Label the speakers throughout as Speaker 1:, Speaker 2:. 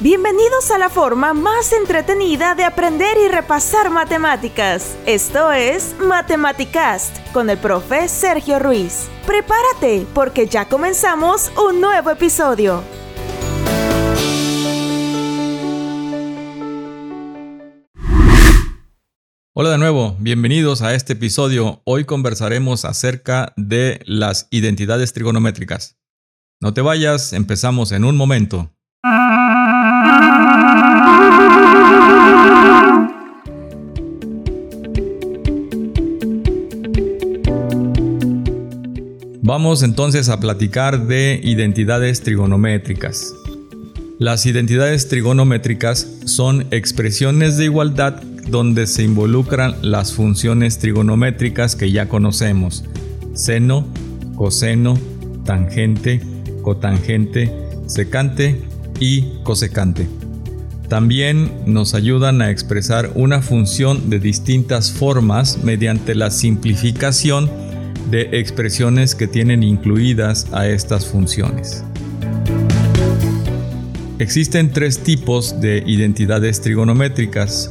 Speaker 1: Bienvenidos a la forma más entretenida de aprender y repasar matemáticas. Esto es Matematicast con el profe Sergio Ruiz. Prepárate porque ya comenzamos un nuevo episodio.
Speaker 2: Hola de nuevo, bienvenidos a este episodio. Hoy conversaremos acerca de las identidades trigonométricas. No te vayas, empezamos en un momento. Vamos entonces a platicar de identidades trigonométricas. Las identidades trigonométricas son expresiones de igualdad donde se involucran las funciones trigonométricas que ya conocemos, seno, coseno, tangente, cotangente, secante y cosecante. También nos ayudan a expresar una función de distintas formas mediante la simplificación de expresiones que tienen incluidas a estas funciones. Existen tres tipos de identidades trigonométricas.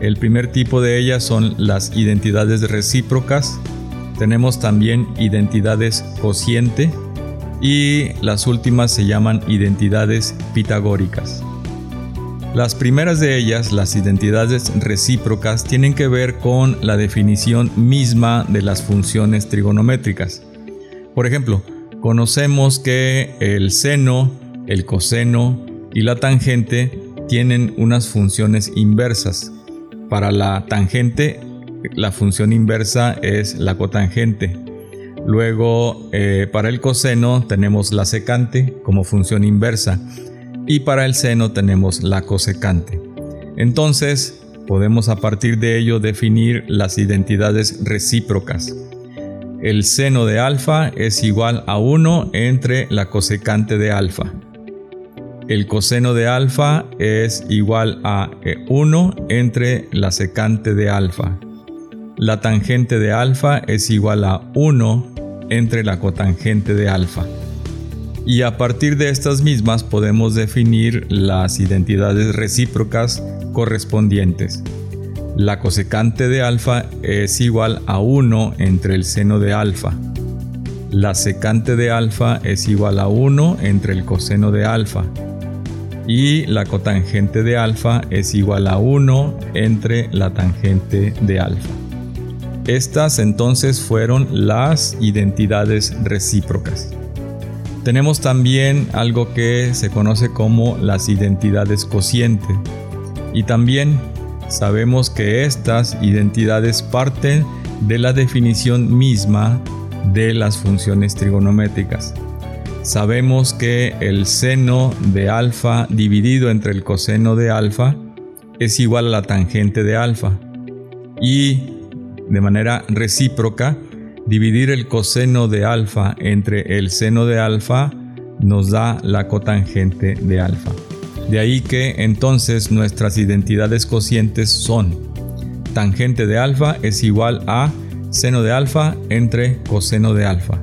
Speaker 2: El primer tipo de ellas son las identidades recíprocas. Tenemos también identidades cociente y las últimas se llaman identidades pitagóricas. Las primeras de ellas, las identidades recíprocas, tienen que ver con la definición misma de las funciones trigonométricas. Por ejemplo, conocemos que el seno, el coseno y la tangente tienen unas funciones inversas. Para la tangente, la función inversa es la cotangente. Luego, eh, para el coseno tenemos la secante como función inversa y para el seno tenemos la cosecante. Entonces, podemos a partir de ello definir las identidades recíprocas. El seno de alfa es igual a 1 entre la cosecante de alfa. El coseno de alfa es igual a 1 eh, entre la secante de alfa. La tangente de alfa es igual a 1 entre la cotangente de alfa y a partir de estas mismas podemos definir las identidades recíprocas correspondientes. La cosecante de alfa es igual a 1 entre el seno de alfa. La secante de alfa es igual a 1 entre el coseno de alfa. Y la cotangente de alfa es igual a 1 entre la tangente de alfa. Estas entonces fueron las identidades recíprocas. Tenemos también algo que se conoce como las identidades cociente y también sabemos que estas identidades parten de la definición misma de las funciones trigonométricas. Sabemos que el seno de alfa dividido entre el coseno de alfa es igual a la tangente de alfa y de manera recíproca Dividir el coseno de alfa entre el seno de alfa nos da la cotangente de alfa. De ahí que entonces nuestras identidades cocientes son tangente de alfa es igual a seno de alfa entre coseno de alfa.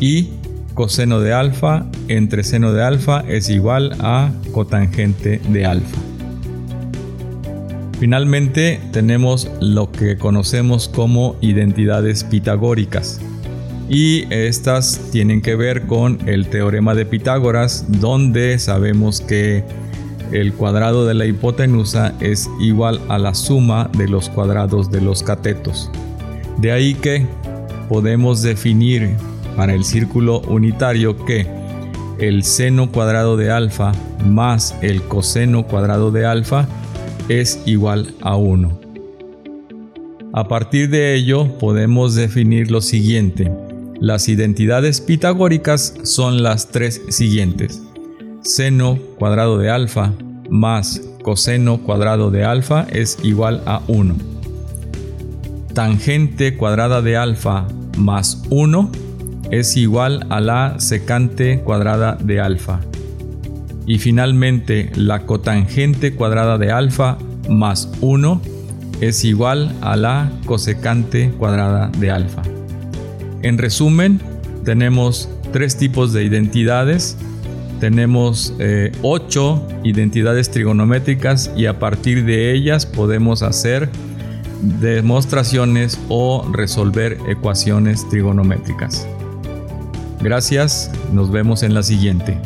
Speaker 2: Y coseno de alfa entre seno de alfa es igual a cotangente de alfa. Finalmente tenemos lo que conocemos como identidades pitagóricas. Y estas tienen que ver con el teorema de Pitágoras, donde sabemos que el cuadrado de la hipotenusa es igual a la suma de los cuadrados de los catetos. De ahí que podemos definir para el círculo unitario que el seno cuadrado de alfa más el coseno cuadrado de alfa es igual a 1. A partir de ello podemos definir lo siguiente. Las identidades pitagóricas son las tres siguientes. Seno cuadrado de alfa más coseno cuadrado de alfa es igual a 1. Tangente cuadrada de alfa más 1 es igual a la secante cuadrada de alfa. Y finalmente la cotangente cuadrada de alfa más 1 es igual a la cosecante cuadrada de alfa. En resumen, tenemos tres tipos de identidades. tenemos eh, ocho identidades trigonométricas y a partir de ellas podemos hacer demostraciones o resolver ecuaciones trigonométricas. Gracias, nos vemos en la siguiente.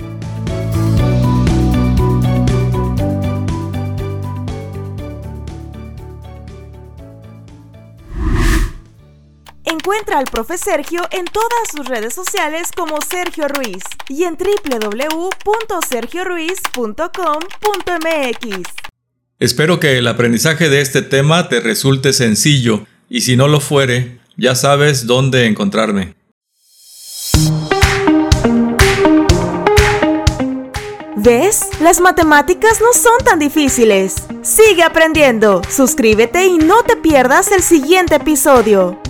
Speaker 1: Encuentra al profe Sergio en todas sus redes sociales como Sergio Ruiz y en www.sergioruiz.com.mx.
Speaker 2: Espero que el aprendizaje de este tema te resulte sencillo y si no lo fuere, ya sabes dónde encontrarme.
Speaker 1: ¿Ves? Las matemáticas no son tan difíciles. Sigue aprendiendo, suscríbete y no te pierdas el siguiente episodio.